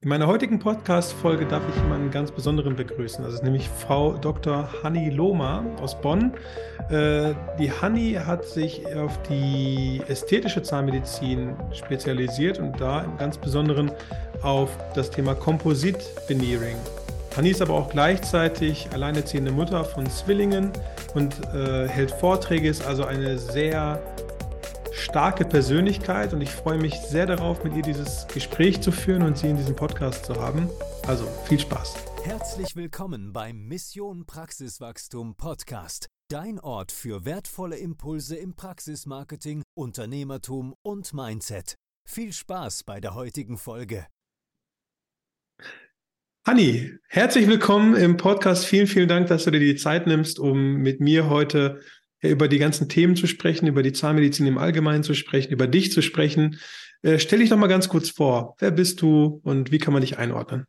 In meiner heutigen Podcast-Folge darf ich jemanden ganz Besonderen begrüßen. Das ist nämlich Frau Dr. Hanni Lohmer aus Bonn. Äh, die Hanni hat sich auf die ästhetische Zahnmedizin spezialisiert und da im ganz Besonderen auf das Thema Komposit-Veneering. Hanni ist aber auch gleichzeitig alleinerziehende Mutter von Zwillingen und äh, hält Vorträge, ist also eine sehr starke Persönlichkeit und ich freue mich sehr darauf, mit ihr dieses Gespräch zu führen und sie in diesem Podcast zu haben. Also viel Spaß. Herzlich willkommen beim Mission Praxiswachstum Podcast. Dein Ort für wertvolle Impulse im Praxismarketing, Unternehmertum und Mindset. Viel Spaß bei der heutigen Folge. Hanni, herzlich willkommen im Podcast. Vielen, vielen Dank, dass du dir die Zeit nimmst, um mit mir heute über die ganzen Themen zu sprechen, über die Zahnmedizin im Allgemeinen zu sprechen, über dich zu sprechen. Äh, stell dich doch mal ganz kurz vor. Wer bist du und wie kann man dich einordnen?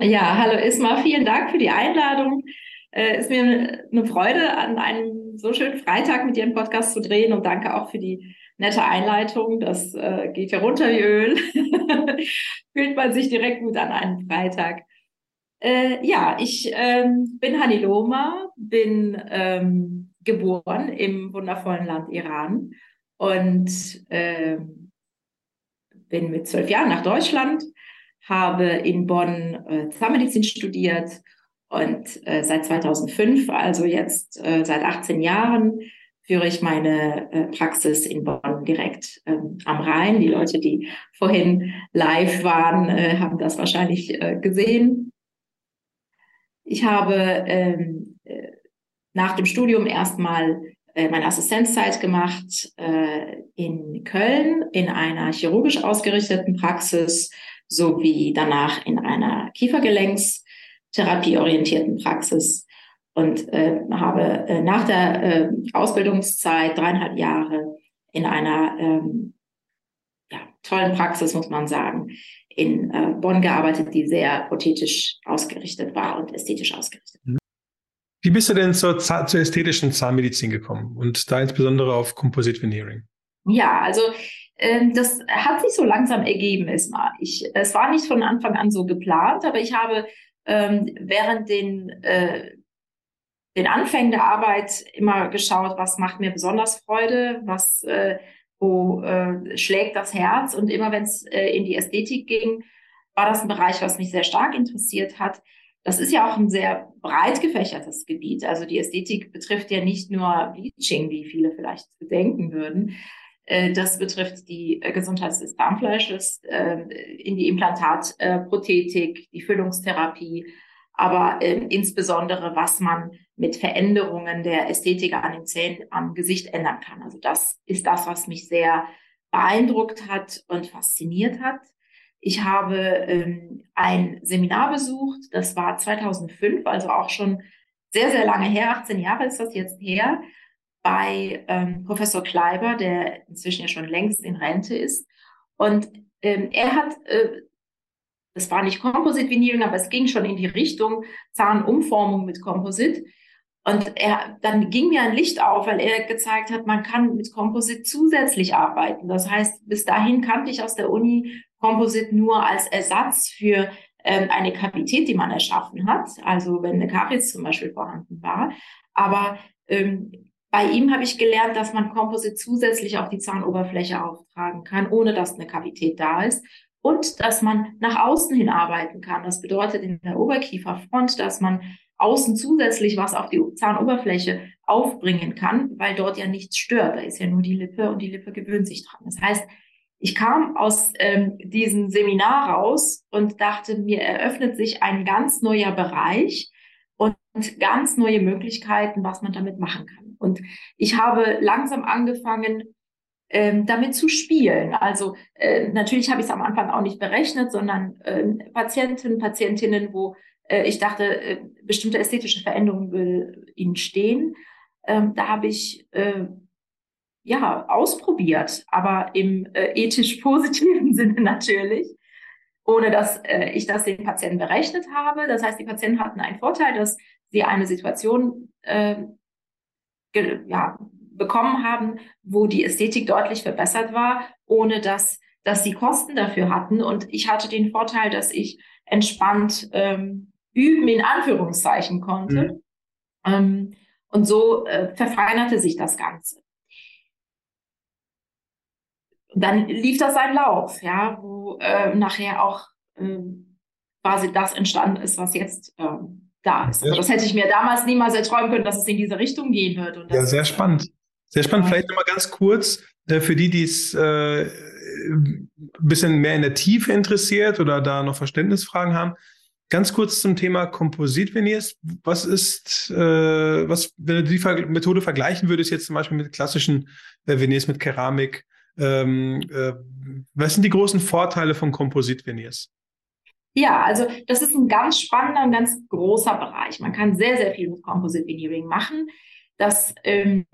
Ja, hallo Isma, vielen Dank für die Einladung. Äh, ist mir eine Freude, an einem so schönen Freitag mit dir einen Podcast zu drehen und danke auch für die nette Einleitung. Das äh, geht ja runter wie Öl. Fühlt man sich direkt gut an einem Freitag. Äh, ja, ich ähm, bin Hani Loma, bin ähm, geboren im wundervollen Land Iran und äh, bin mit zwölf Jahren nach Deutschland, habe in Bonn äh, Zahnmedizin studiert und äh, seit 2005, also jetzt äh, seit 18 Jahren, führe ich meine äh, Praxis in Bonn direkt ähm, am Rhein. Die Leute, die vorhin live waren, äh, haben das wahrscheinlich gesehen. Ich habe ähm, äh, nach dem Studium erstmal äh, meine Assistenzzeit gemacht äh, in Köln in einer chirurgisch ausgerichteten Praxis sowie danach in einer Kiefergelenkstherapieorientierten Praxis und äh, habe äh, nach der äh, Ausbildungszeit dreieinhalb Jahre in einer ähm, ja, tollen Praxis, muss man sagen, in äh, Bonn gearbeitet, die sehr prothetisch ausgerichtet war und ästhetisch ausgerichtet. Wie bist du denn zur, zur ästhetischen Zahnmedizin gekommen und da insbesondere auf Composite Veneering? Ja, also ähm, das hat sich so langsam ergeben, Isma. Ich, es war nicht von Anfang an so geplant, aber ich habe ähm, während den, äh, den Anfängen der Arbeit immer geschaut, was macht mir besonders Freude, was äh, wo äh, schlägt das Herz und immer wenn es äh, in die Ästhetik ging, war das ein Bereich, was mich sehr stark interessiert hat. Das ist ja auch ein sehr breit gefächertes Gebiet. Also die Ästhetik betrifft ja nicht nur Bleaching, wie viele vielleicht denken würden. Äh, das betrifft die äh, Gesundheit des Darmfleisches, äh, in die Implantatprothetik, die Füllungstherapie, aber insbesondere, was man mit Veränderungen der Ästhetik an den Zähnen am Gesicht ändern kann. Also das ist das, was mich sehr beeindruckt hat und fasziniert hat. Ich habe ähm, ein Seminar besucht, das war 2005, also auch schon sehr, sehr lange her, 18 Jahre ist das jetzt her, bei ähm, Professor Kleiber, der inzwischen ja schon längst in Rente ist. Und ähm, er hat, äh, das war nicht Composite Veneering, aber es ging schon in die Richtung Zahnumformung mit Composite. Und er, dann ging mir ein Licht auf, weil er gezeigt hat, man kann mit Composite zusätzlich arbeiten. Das heißt, bis dahin kannte ich aus der Uni Composite nur als Ersatz für ähm, eine Kavität, die man erschaffen hat, also wenn eine Karies zum Beispiel vorhanden war. Aber ähm, bei ihm habe ich gelernt, dass man Composite zusätzlich auf die Zahnoberfläche auftragen kann, ohne dass eine Kavität da ist. Und dass man nach außen hin arbeiten kann. Das bedeutet in der Oberkieferfront, dass man außen zusätzlich was auf die Zahnoberfläche aufbringen kann, weil dort ja nichts stört. Da ist ja nur die Lippe und die Lippe gewöhnt sich dran. Das heißt, ich kam aus ähm, diesem Seminar raus und dachte, mir eröffnet sich ein ganz neuer Bereich und ganz neue Möglichkeiten, was man damit machen kann. Und ich habe langsam angefangen, ähm, damit zu spielen. Also äh, natürlich habe ich es am Anfang auch nicht berechnet, sondern äh, Patienten, Patientinnen, wo äh, ich dachte, äh, bestimmte ästhetische Veränderungen will ihnen stehen. Ähm, da habe ich äh, ja, ausprobiert, aber im äh, ethisch positiven Sinne natürlich, ohne dass äh, ich das den Patienten berechnet habe. Das heißt, die Patienten hatten einen Vorteil, dass sie eine Situation äh, ja, bekommen haben, wo die Ästhetik deutlich verbessert war, ohne dass dass sie Kosten dafür hatten und ich hatte den Vorteil, dass ich entspannt ähm, üben in Anführungszeichen konnte. Mhm. Ähm, und so äh, verfeinerte sich das Ganze. Dann lief das seinen Lauf, ja, wo äh, nachher auch äh, quasi das entstanden ist, was jetzt äh, da ist. Also das hätte ich mir damals niemals erträumen können, dass es in diese Richtung gehen wird. ja, sehr spannend. Sehr spannend. Vielleicht nochmal ganz kurz äh, für die, die es äh, ein bisschen mehr in der Tiefe interessiert oder da noch Verständnisfragen haben. Ganz kurz zum Thema Kompositveneers. Was ist, äh, was, wenn du die Methode vergleichen würdest, jetzt zum Beispiel mit klassischen äh, Veneers, mit Keramik, ähm, äh, was sind die großen Vorteile von Kompositveneers? Ja, also das ist ein ganz spannender und ganz großer Bereich. Man kann sehr, sehr viel mit Composite Veneering machen. Das, ähm,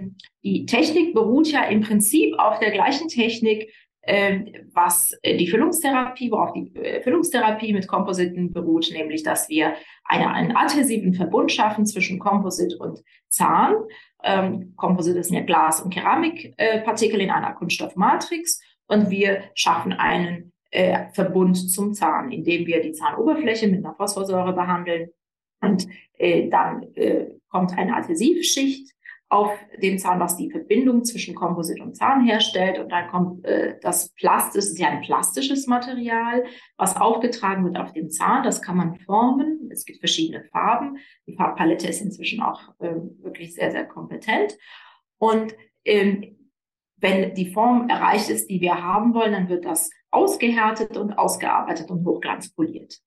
die Technik beruht ja im Prinzip auf der gleichen Technik, ähm, was äh, die Füllungstherapie, worauf die äh, Füllungstherapie mit Kompositen beruht, nämlich dass wir eine, einen adhesiven Verbund schaffen zwischen Komposit und Zahn. Ähm, ist ja Glas- und Keramikpartikel äh, in einer Kunststoffmatrix und wir schaffen einen äh, Verbund zum Zahn, indem wir die Zahnoberfläche mit einer Phosphorsäure behandeln und äh, dann äh, kommt eine Adhesivschicht auf den Zahn, was die Verbindung zwischen Komposit und Zahn herstellt. Und dann kommt äh, das Plast, das ist ja ein plastisches Material, was aufgetragen wird auf den Zahn. Das kann man formen. Es gibt verschiedene Farben. Die Farbpalette ist inzwischen auch äh, wirklich sehr, sehr kompetent. Und ähm, wenn die Form erreicht ist, die wir haben wollen, dann wird das ausgehärtet und ausgearbeitet und hochglanzpoliert.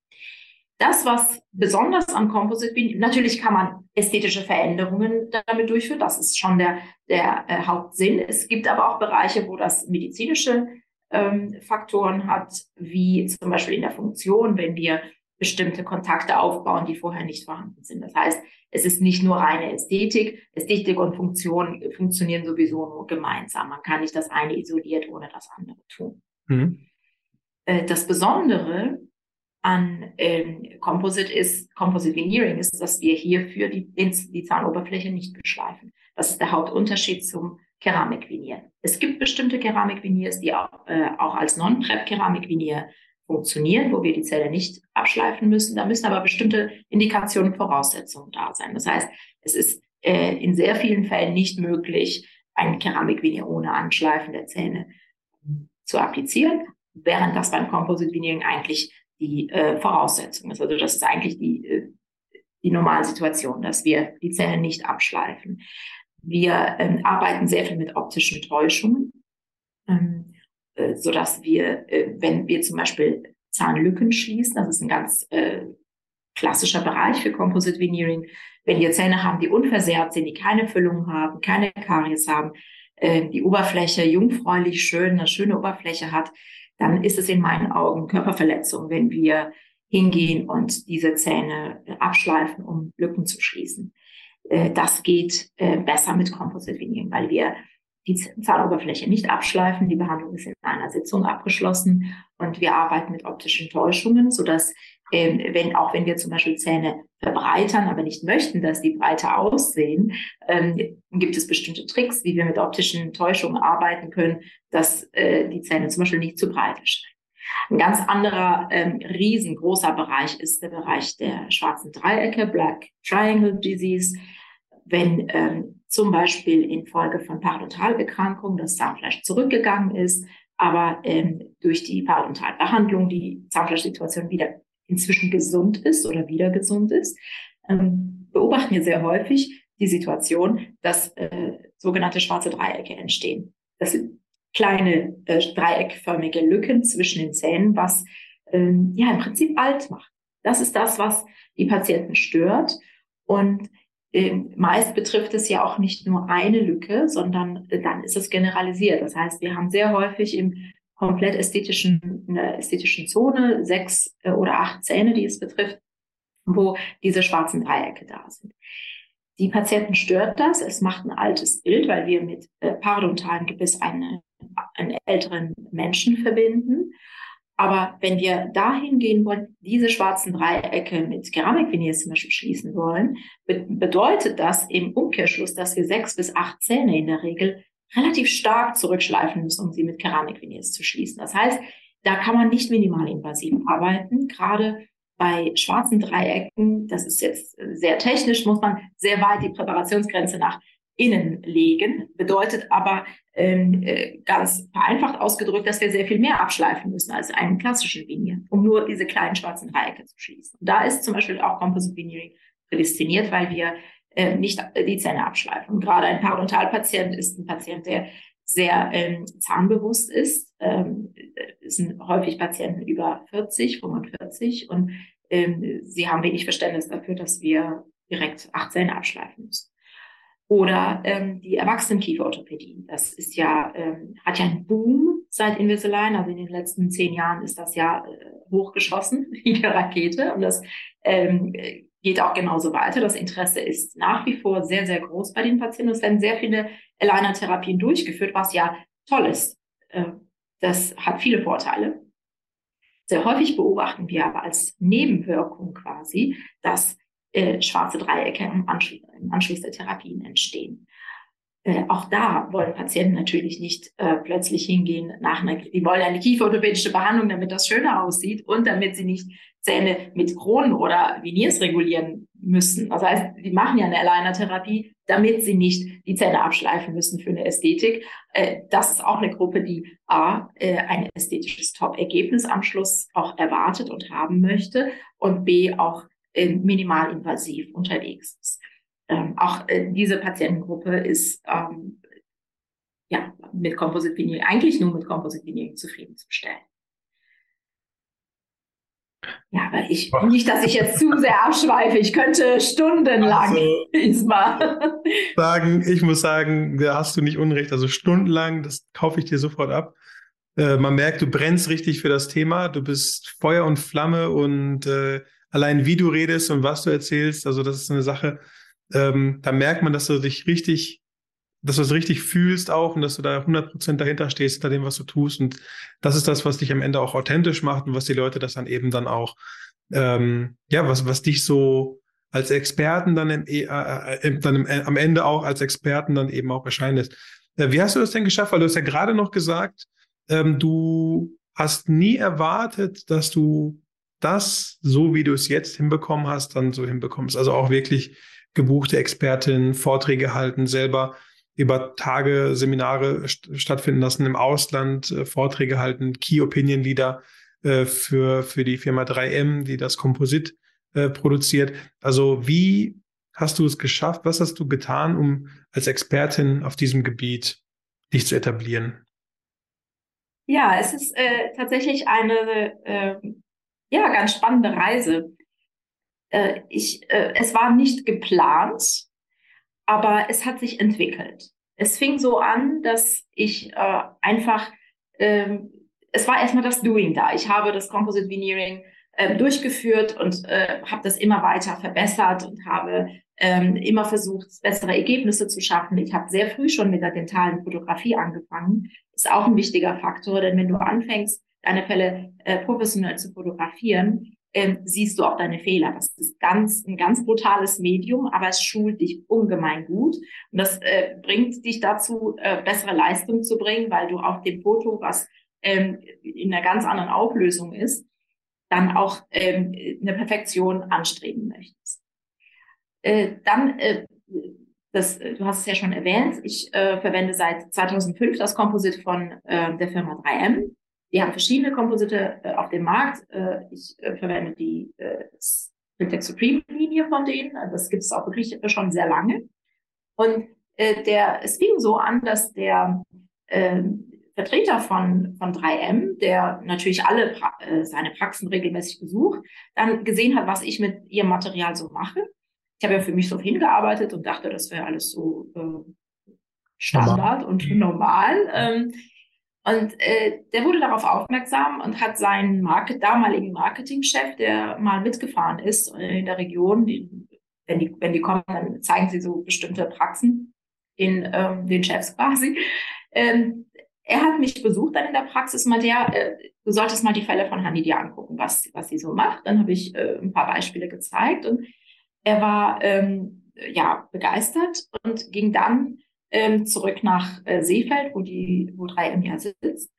Das, was besonders am Composite bin, natürlich kann man ästhetische Veränderungen damit durchführen. Das ist schon der, der äh, Hauptsinn. Es gibt aber auch Bereiche, wo das medizinische ähm, Faktoren hat, wie zum Beispiel in der Funktion, wenn wir bestimmte Kontakte aufbauen, die vorher nicht vorhanden sind. Das heißt, es ist nicht nur reine Ästhetik. Ästhetik und Funktion funktionieren sowieso nur gemeinsam. Man kann nicht das eine isoliert ohne das andere tun. Mhm. Äh, das Besondere an ähm, Composite ist, Composite Veneering ist, dass wir hierfür die, die Zahnoberfläche nicht beschleifen. Das ist der Hauptunterschied zum Keramikvenier. Es gibt bestimmte Keramikveniers, die auch, äh, auch als Non-Prep-Keramikvenier funktionieren, wo wir die Zelle nicht abschleifen müssen. Da müssen aber bestimmte Indikationen, Voraussetzungen da sein. Das heißt, es ist äh, in sehr vielen Fällen nicht möglich, ein Keramikvenier ohne Anschleifen der Zähne zu applizieren, während das beim Composite Veneering eigentlich die äh, Voraussetzung ist. Also das ist eigentlich die, äh, die normale Situation, dass wir die Zähne nicht abschleifen. Wir ähm, arbeiten sehr viel mit optischen Täuschungen, ähm, äh, so dass wir, äh, wenn wir zum Beispiel Zahnlücken schließen, das ist ein ganz äh, klassischer Bereich für Composite Veneering, wenn wir Zähne haben, die unversehrt sind, die keine Füllung haben, keine Karies haben, äh, die Oberfläche jungfräulich schön, eine schöne Oberfläche hat, dann ist es in meinen Augen Körperverletzung, wenn wir hingehen und diese Zähne abschleifen, um Lücken zu schließen. Äh, das geht äh, besser mit Composite Veneering, weil wir die Zahnoberfläche nicht abschleifen. Die Behandlung ist in einer Sitzung abgeschlossen und wir arbeiten mit optischen Täuschungen, sodass ähm, wenn auch wenn wir zum Beispiel Zähne verbreitern, aber nicht möchten, dass die breiter aussehen, ähm, gibt es bestimmte Tricks, wie wir mit optischen Täuschungen arbeiten können, dass äh, die Zähne zum Beispiel nicht zu breit erscheinen. Ein ganz anderer ähm, riesengroßer Bereich ist der Bereich der schwarzen Dreiecke, Black Triangle Disease. Wenn ähm, zum Beispiel infolge von Parodontalerkrankungen das Zahnfleisch zurückgegangen ist, aber ähm, durch die Parodontalbehandlung die Zahnfleischsituation wieder inzwischen gesund ist oder wieder gesund ist, ähm, beobachten wir sehr häufig die Situation, dass äh, sogenannte schwarze Dreiecke entstehen. Das sind kleine äh, dreieckförmige Lücken zwischen den Zähnen, was äh, ja im Prinzip alt macht. Das ist das, was die Patienten stört. Und meist betrifft es ja auch nicht nur eine Lücke, sondern äh, dann ist es generalisiert. Das heißt, wir haben sehr häufig im komplett ästhetischen, in der ästhetischen Zone, sechs äh, oder acht Zähne, die es betrifft, wo diese schwarzen Dreiecke da sind. Die Patienten stört das. Es macht ein altes Bild, weil wir mit äh, parodontalen Gebiss eine, einen älteren Menschen verbinden. Aber wenn wir dahin gehen wollen, diese schwarzen Dreiecke mit Keramikveneers zum Beispiel schließen wollen, be bedeutet das im Umkehrschluss, dass wir sechs bis acht Zähne in der Regel relativ stark zurückschleifen müssen, um sie mit Keramikveneers zu schließen. Das heißt, da kann man nicht minimalinvasiv arbeiten. Gerade bei schwarzen Dreiecken, das ist jetzt sehr technisch, muss man sehr weit die Präparationsgrenze nach innen legen. Bedeutet aber ähm, äh, ganz vereinfacht ausgedrückt, dass wir sehr viel mehr abschleifen müssen als einen klassischen Veneer, um nur diese kleinen schwarzen Dreiecke zu schließen. Und da ist zum Beispiel auch Composite Veneering prädestiniert, weil wir äh, nicht die Zähne abschleifen. Und gerade ein Parodontalpatient ist ein Patient, der sehr ähm, zahnbewusst ist. Ähm, es sind häufig Patienten über 40, 45 und ähm, sie haben wenig Verständnis dafür, dass wir direkt acht Zähne abschleifen müssen. Oder ähm, die Erwachsenenkieferorthopädie. Das ist ja, ähm, hat ja einen Boom seit Invisalign. Also in den letzten zehn Jahren ist das ja äh, hochgeschossen wie eine Rakete. Und das ähm, geht auch genauso weiter. Das Interesse ist nach wie vor sehr, sehr groß bei den Patienten. Es werden sehr viele Aligner-Therapien durchgeführt, was ja toll ist. Äh, das hat viele Vorteile. Sehr häufig beobachten wir aber als Nebenwirkung quasi, dass äh, schwarze Dreiecke im Anschluss, im Anschluss der Therapien entstehen. Äh, auch da wollen Patienten natürlich nicht äh, plötzlich hingehen nach einer, die wollen eine kieferorthopädische Behandlung, damit das schöner aussieht und damit sie nicht Zähne mit Kronen oder Veneers regulieren müssen. Das heißt, die machen ja eine Aligner-Therapie, damit sie nicht die Zähne abschleifen müssen für eine Ästhetik. Äh, das ist auch eine Gruppe, die A, äh, ein ästhetisches Top-Ergebnis am Schluss auch erwartet und haben möchte und B, auch minimalinvasiv unterwegs ist. Ähm, auch äh, diese Patientengruppe ist ähm, ja mit Composite Veneering, eigentlich nur mit Composite Veneering zufriedenzustellen. Ja, aber ich, nicht, dass ich jetzt zu sehr abschweife. Ich könnte stundenlang also, sagen, ich muss sagen, da hast du nicht Unrecht. Also stundenlang, das kaufe ich dir sofort ab. Äh, man merkt, du brennst richtig für das Thema. Du bist Feuer und Flamme und äh, allein wie du redest und was du erzählst, also das ist eine Sache, ähm, da merkt man, dass du dich richtig, dass du es richtig fühlst auch und dass du da 100% dahinter stehst, hinter dem, was du tust. Und das ist das, was dich am Ende auch authentisch macht und was die Leute das dann eben dann auch, ähm, ja, was, was dich so als Experten dann, im, äh, äh, dann im, äh, am Ende auch als Experten dann eben auch erscheinen lässt. Äh, wie hast du das denn geschafft? Weil du hast ja gerade noch gesagt, ähm, du hast nie erwartet, dass du das, so wie du es jetzt hinbekommen hast, dann so hinbekommst. Also auch wirklich gebuchte Expertin, Vorträge halten, selber über Tage Seminare st stattfinden lassen im Ausland, äh, Vorträge halten, Key Opinion Leader äh, für, für die Firma 3M, die das Komposit äh, produziert. Also wie hast du es geschafft? Was hast du getan, um als Expertin auf diesem Gebiet dich zu etablieren? Ja, es ist äh, tatsächlich eine äh, ja, ganz spannende Reise. Äh, ich, äh, es war nicht geplant, aber es hat sich entwickelt. Es fing so an, dass ich äh, einfach, ähm, es war erstmal das Doing da. Ich habe das Composite Veneering äh, durchgeführt und äh, habe das immer weiter verbessert und habe ähm, immer versucht, bessere Ergebnisse zu schaffen. Ich habe sehr früh schon mit der dentalen Fotografie angefangen. Ist auch ein wichtiger Faktor, denn wenn du anfängst, deine Fälle äh, professionell zu fotografieren, ähm, siehst du auch deine Fehler. Das ist ganz, ein ganz brutales Medium, aber es schult dich ungemein gut. Und das äh, bringt dich dazu, äh, bessere Leistung zu bringen, weil du auf dem Foto, was ähm, in einer ganz anderen Auflösung ist, dann auch ähm, eine Perfektion anstreben möchtest. Äh, dann, äh, das, du hast es ja schon erwähnt, ich äh, verwende seit 2005 das Komposit von äh, der Firma 3M. Die haben verschiedene Komposite äh, auf dem Markt. Äh, ich äh, verwende die äh, Supreme Linie von denen. Also das gibt es auch wirklich schon sehr lange. Und äh, der, es fing so an, dass der äh, Vertreter von, von 3M, der natürlich alle pra äh, seine Praxen regelmäßig besucht, dann gesehen hat, was ich mit ihrem Material so mache. Ich habe ja für mich so hingearbeitet und dachte, das wäre alles so äh, Standard und normal. Ähm, und äh, der wurde darauf aufmerksam und hat seinen Market, damaligen Marketingchef, der mal mitgefahren ist in der Region, die, wenn, die, wenn die kommen, dann zeigen sie so bestimmte Praxen in ähm, den Chefs quasi. Ähm, er hat mich besucht dann in der Praxis meinte, ja, äh, du solltest mal die Fälle von Hanni dir angucken, was, was sie so macht. Dann habe ich äh, ein paar Beispiele gezeigt und er war ähm, ja begeistert und ging dann ähm, zurück nach äh, Seefeld, wo die, wo 3M ja sitzt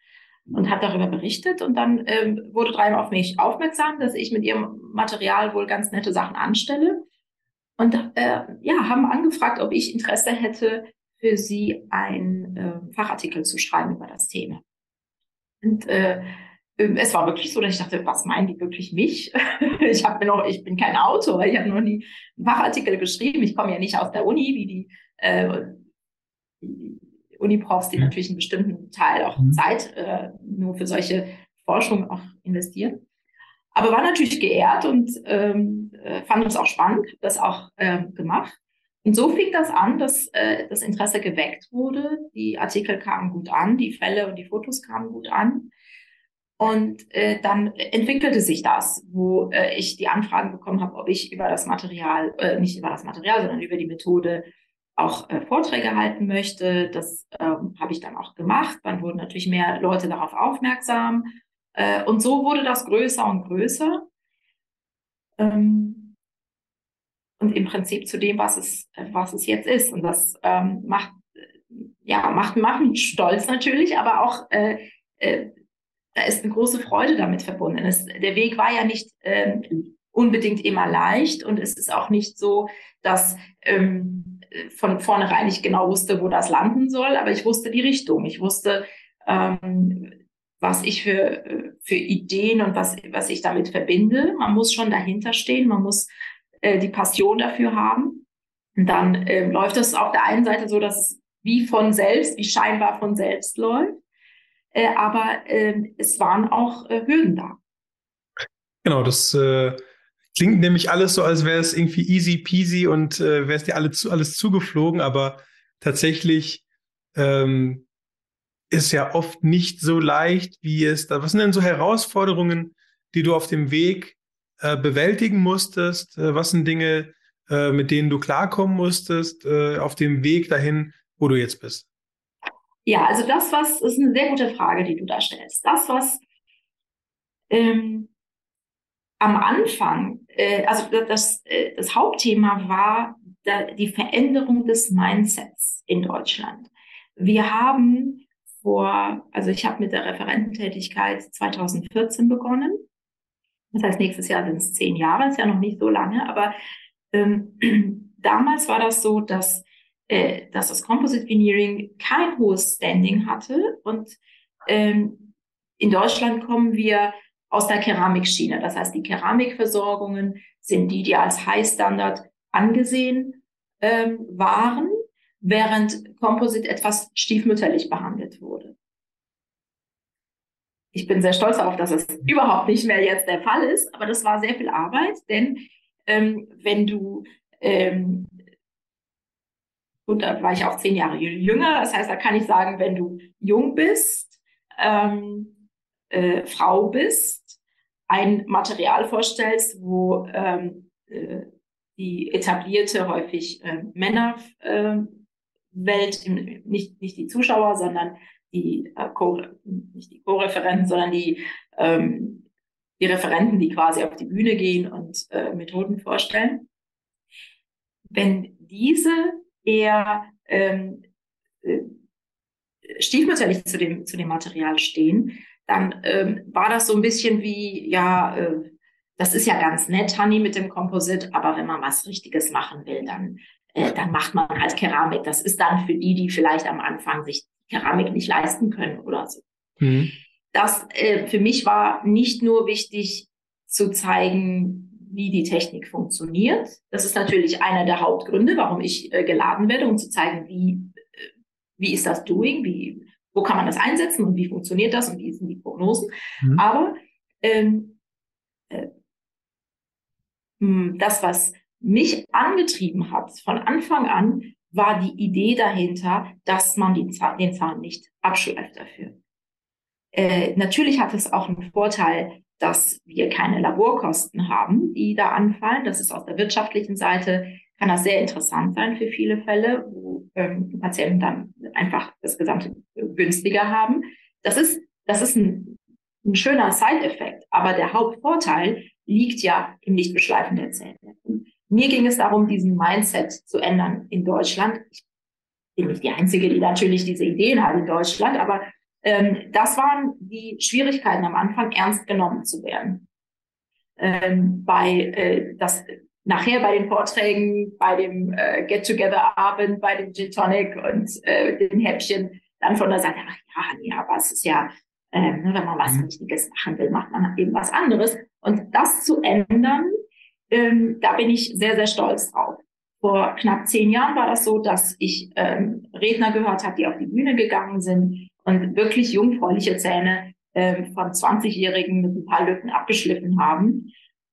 und hat darüber berichtet und dann ähm, wurde 3M auf mich aufmerksam, dass ich mit ihrem Material wohl ganz nette Sachen anstelle und äh, ja, haben angefragt, ob ich Interesse hätte, für sie einen äh, Fachartikel zu schreiben über das Thema. Und äh, ähm, es war wirklich so, dass ich dachte, was meinen die wirklich mich? ich habe noch, ich bin kein Autor, ich habe noch nie einen Fachartikel geschrieben. Ich komme ja nicht aus der Uni, wie die, äh, Uni-Profs, die mhm. natürlich einen bestimmten Teil auch mhm. Zeit äh, nur für solche Forschung auch investieren. Aber war natürlich geehrt und ähm, äh, fand es auch spannend, das auch äh, gemacht. Und so fing das an, dass äh, das Interesse geweckt wurde. Die Artikel kamen gut an, die Fälle und die Fotos kamen gut an. Und äh, dann entwickelte sich das, wo äh, ich die Anfragen bekommen habe, ob ich über das Material, äh, nicht über das Material, sondern über die Methode auch äh, Vorträge halten möchte. Das ähm, habe ich dann auch gemacht. Dann wurden natürlich mehr Leute darauf aufmerksam. Äh, und so wurde das größer und größer. Ähm, und im Prinzip zu dem, was es, was es jetzt ist. Und das ähm, macht, ja, macht, macht mich stolz natürlich, aber auch äh, äh, da ist eine große Freude damit verbunden. Es, der Weg war ja nicht ähm, unbedingt immer leicht und es ist auch nicht so, dass ähm, von vornherein ich genau wusste, wo das landen soll, aber ich wusste die Richtung. Ich wusste, ähm, was ich für, für Ideen und was, was ich damit verbinde. Man muss schon dahinter stehen, man muss äh, die Passion dafür haben. Und dann äh, läuft es auf der einen Seite so, dass es wie von selbst, wie scheinbar von selbst läuft äh, aber äh, es waren auch äh, Hürden da. Genau, das äh, klingt nämlich alles so, als wäre es irgendwie easy peasy und äh, wäre es dir alle zu, alles zugeflogen, aber tatsächlich ähm, ist ja oft nicht so leicht, wie es da. Was sind denn so Herausforderungen, die du auf dem Weg äh, bewältigen musstest? Äh, was sind Dinge, äh, mit denen du klarkommen musstest äh, auf dem Weg dahin, wo du jetzt bist? Ja, also das, was, ist eine sehr gute Frage, die du da stellst. Das, was ähm, am Anfang, äh, also das, äh, das Hauptthema war da, die Veränderung des Mindsets in Deutschland. Wir haben vor, also ich habe mit der Referententätigkeit 2014 begonnen. Das heißt, nächstes Jahr sind es zehn Jahre, ist ja noch nicht so lange, aber ähm, damals war das so, dass äh, dass das Composite Veneering kein hohes Standing hatte. Und ähm, in Deutschland kommen wir aus der Keramikschiene. Das heißt, die Keramikversorgungen sind die, die als High Standard angesehen ähm, waren, während Composite etwas stiefmütterlich behandelt wurde. Ich bin sehr stolz darauf, dass es überhaupt nicht mehr jetzt der Fall ist, aber das war sehr viel Arbeit, denn ähm, wenn du ähm, und da war ich auch zehn Jahre jünger. Das heißt, da kann ich sagen, wenn du jung bist, ähm, äh, Frau bist, ein Material vorstellst, wo ähm, äh, die etablierte, häufig äh, Männerwelt, äh, nicht, nicht die Zuschauer, sondern die, äh, Co nicht die Co-Referenten, sondern die, ähm, die Referenten, die quasi auf die Bühne gehen und äh, Methoden vorstellen. Wenn diese eher ähm, äh, stiefmütterlich zu dem, zu dem Material stehen, dann ähm, war das so ein bisschen wie, ja, äh, das ist ja ganz nett, Honey, mit dem Komposit, aber wenn man was Richtiges machen will, dann, äh, dann macht man halt Keramik. Das ist dann für die, die vielleicht am Anfang sich Keramik nicht leisten können oder so. Mhm. Das äh, für mich war nicht nur wichtig zu zeigen, wie die Technik funktioniert. Das ist natürlich einer der Hauptgründe, warum ich äh, geladen werde, um zu zeigen, wie, äh, wie ist das Doing, wie, wo kann man das einsetzen und wie funktioniert das und wie sind die Prognosen. Mhm. Aber ähm, äh, hm, das, was mich angetrieben hat von Anfang an, war die Idee dahinter, dass man die, den Zahn nicht abschleift dafür. Äh, natürlich hat es auch einen Vorteil, dass wir keine Laborkosten haben, die da anfallen. Das ist aus der wirtschaftlichen Seite, kann das sehr interessant sein für viele Fälle, wo ähm, Patienten dann einfach das Gesamte günstiger haben. Das ist, das ist ein, ein schöner Side-Effekt, aber der Hauptvorteil liegt ja im Nichtbeschleifen der Zähne. mir ging es darum, diesen Mindset zu ändern in Deutschland. Ich bin nicht die Einzige, die natürlich diese Ideen hat in Deutschland, aber ähm, das waren die Schwierigkeiten am Anfang, ernst genommen zu werden. Ähm, bei äh, das nachher bei den Vorträgen, bei dem äh, Get-Together-Abend, bei dem Gin Tonic und äh, den Häppchen dann von der Seite, ach ja, nee, aber es ist ja, äh, wenn man was mhm. Richtiges machen will, macht man eben was anderes. Und das zu ändern, ähm, da bin ich sehr, sehr stolz drauf. Vor knapp zehn Jahren war das so, dass ich ähm, Redner gehört habe, die auf die Bühne gegangen sind und wirklich jungfräuliche Zähne ähm, von 20-Jährigen mit ein paar Lücken abgeschliffen haben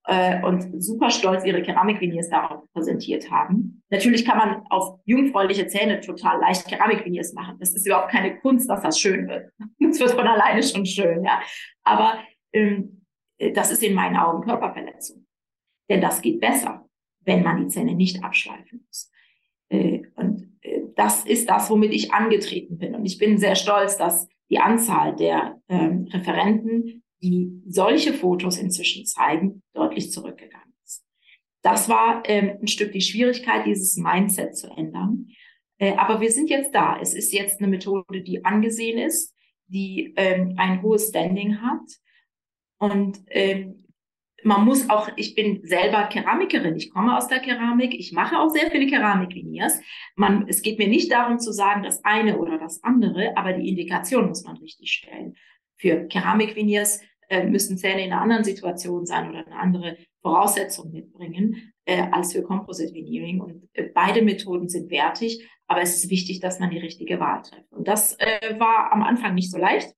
äh, und super stolz ihre Keramikviniers darauf präsentiert haben. Natürlich kann man auf jungfräuliche Zähne total leicht Keramikviniers machen. Das ist überhaupt keine Kunst, dass das schön wird. Das wird von alleine schon schön, ja. Aber ähm, das ist in meinen Augen Körperverletzung. Denn das geht besser wenn man die Zähne nicht abschleifen muss. Äh, und äh, das ist das, womit ich angetreten bin. Und ich bin sehr stolz, dass die Anzahl der ähm, Referenten, die solche Fotos inzwischen zeigen, deutlich zurückgegangen ist. Das war ähm, ein Stück die Schwierigkeit, dieses Mindset zu ändern. Äh, aber wir sind jetzt da. Es ist jetzt eine Methode, die angesehen ist, die ähm, ein hohes Standing hat. Und ähm, man muss auch, ich bin selber Keramikerin, ich komme aus der Keramik, ich mache auch sehr viele Keramikviniers. Man, es geht mir nicht darum zu sagen, das eine oder das andere, aber die Indikation muss man richtig stellen. Für Keramikviniers äh, müssen Zähne in einer anderen Situation sein oder eine andere Voraussetzung mitbringen äh, als für Composite Veneering. Und äh, beide Methoden sind wertig, aber es ist wichtig, dass man die richtige Wahl trifft. Und das äh, war am Anfang nicht so leicht.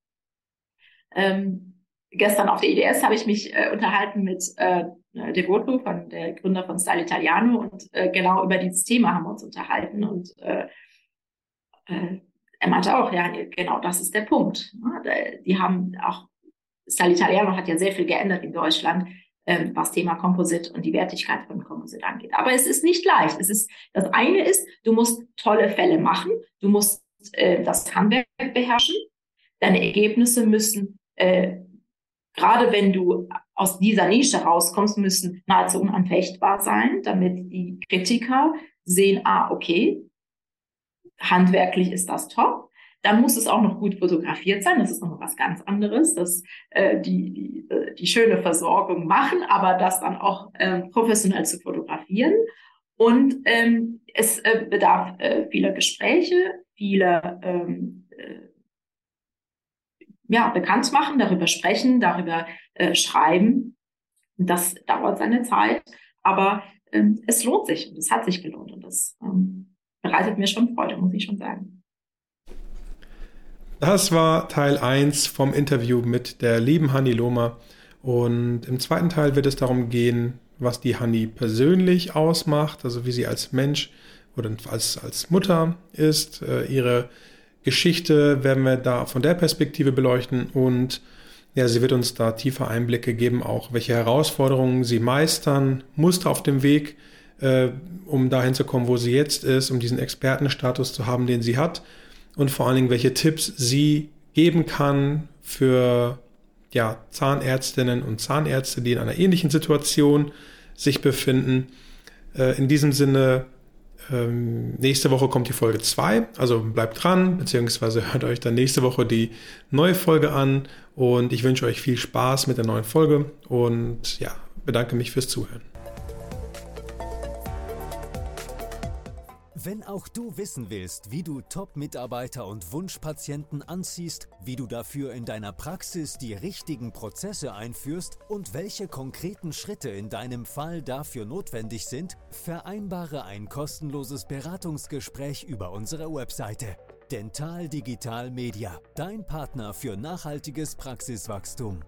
Ähm, gestern auf der IDS habe ich mich äh, unterhalten mit äh, Devoto, von der Gründer von Style Italiano, und äh, genau über dieses Thema haben wir uns unterhalten. Und äh, äh, er meinte auch, ja, genau, das ist der Punkt. Ne? Die haben auch, Style Italiano hat ja sehr viel geändert in Deutschland, äh, was Thema Komposit und die Wertigkeit von Komposit angeht. Aber es ist nicht leicht. Es ist, das eine ist, du musst tolle Fälle machen, du musst äh, das Handwerk beherrschen, deine Ergebnisse müssen äh, gerade wenn du aus dieser Nische rauskommst, müssen nahezu unanfechtbar sein, damit die Kritiker sehen, ah, okay, handwerklich ist das top. Dann muss es auch noch gut fotografiert sein. Das ist noch was ganz anderes, dass äh, die, die, äh, die schöne Versorgung machen, aber das dann auch äh, professionell zu fotografieren. Und ähm, es äh, bedarf äh, vieler Gespräche, vieler ähm, äh, ja, bekannt machen, darüber sprechen, darüber äh, schreiben. Das dauert seine Zeit, aber ähm, es lohnt sich und es hat sich gelohnt und das ähm, bereitet mir schon Freude, muss ich schon sagen. Das war Teil 1 vom Interview mit der lieben Hanni Lohmer. Und im zweiten Teil wird es darum gehen, was die Hanni persönlich ausmacht, also wie sie als Mensch oder als, als Mutter ist, äh, ihre Geschichte werden wir da von der Perspektive beleuchten und ja, sie wird uns da tiefe Einblicke geben, auch welche Herausforderungen sie meistern musste auf dem Weg, äh, um dahin zu kommen, wo sie jetzt ist, um diesen Expertenstatus zu haben, den sie hat und vor allen Dingen, welche Tipps sie geben kann für ja, Zahnärztinnen und Zahnärzte, die in einer ähnlichen Situation sich befinden. Äh, in diesem Sinne ähm, nächste Woche kommt die Folge 2, also bleibt dran, beziehungsweise hört euch dann nächste Woche die neue Folge an und ich wünsche euch viel Spaß mit der neuen Folge und ja, bedanke mich fürs Zuhören. Wenn auch du wissen willst, wie du Top-Mitarbeiter und Wunschpatienten anziehst, wie du dafür in deiner Praxis die richtigen Prozesse einführst und welche konkreten Schritte in deinem Fall dafür notwendig sind, vereinbare ein kostenloses Beratungsgespräch über unsere Webseite. Dental Digital Media, dein Partner für nachhaltiges Praxiswachstum.